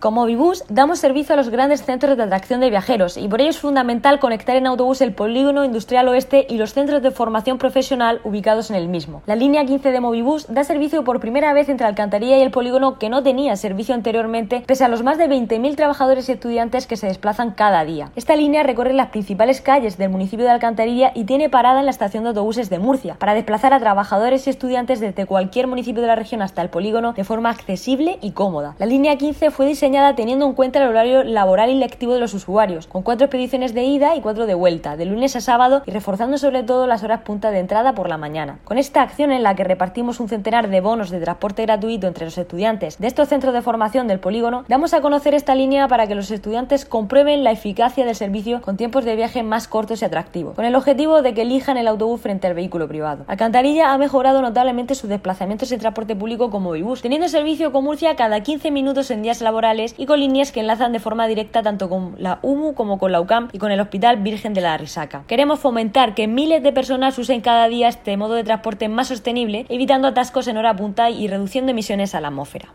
Con Movibus damos servicio a los grandes centros de atracción de viajeros y por ello es fundamental conectar en autobús el polígono industrial oeste y los centros de formación profesional ubicados en el mismo. La línea 15 de Movibus da servicio por primera vez entre Alcantarilla y el polígono que no tenía servicio anteriormente pese a los más de 20.000 trabajadores y estudiantes que se desplazan cada día. Esta línea recorre las principales calles del municipio de Alcantarilla y tiene parada en la estación de autobuses de Murcia para desplazar a trabajadores y estudiantes desde cualquier municipio de la región hasta el polígono de forma accesible y cómoda. La línea 15 fue diseñada teniendo en cuenta el horario laboral y lectivo de los usuarios, con cuatro expediciones de ida y cuatro de vuelta, de lunes a sábado y reforzando sobre todo las horas punta de entrada por la mañana. Con esta acción en la que repartimos un centenar de bonos de transporte gratuito entre los estudiantes de estos centros de formación del polígono, damos a conocer esta línea para que los estudiantes comprueben la eficacia del servicio con tiempos de viaje más cortos y atractivos, con el objetivo de que elijan el autobús frente al vehículo privado. Alcantarilla ha mejorado notablemente sus desplazamientos en transporte público como Bibus, teniendo servicio con Murcia cada 15 minutos en días laborales y con líneas que enlazan de forma directa tanto con la UMU como con la UCAM y con el Hospital Virgen de la Risaca. Queremos fomentar que miles de personas usen cada día este modo de transporte más sostenible, evitando atascos en hora punta y reduciendo emisiones a la atmósfera.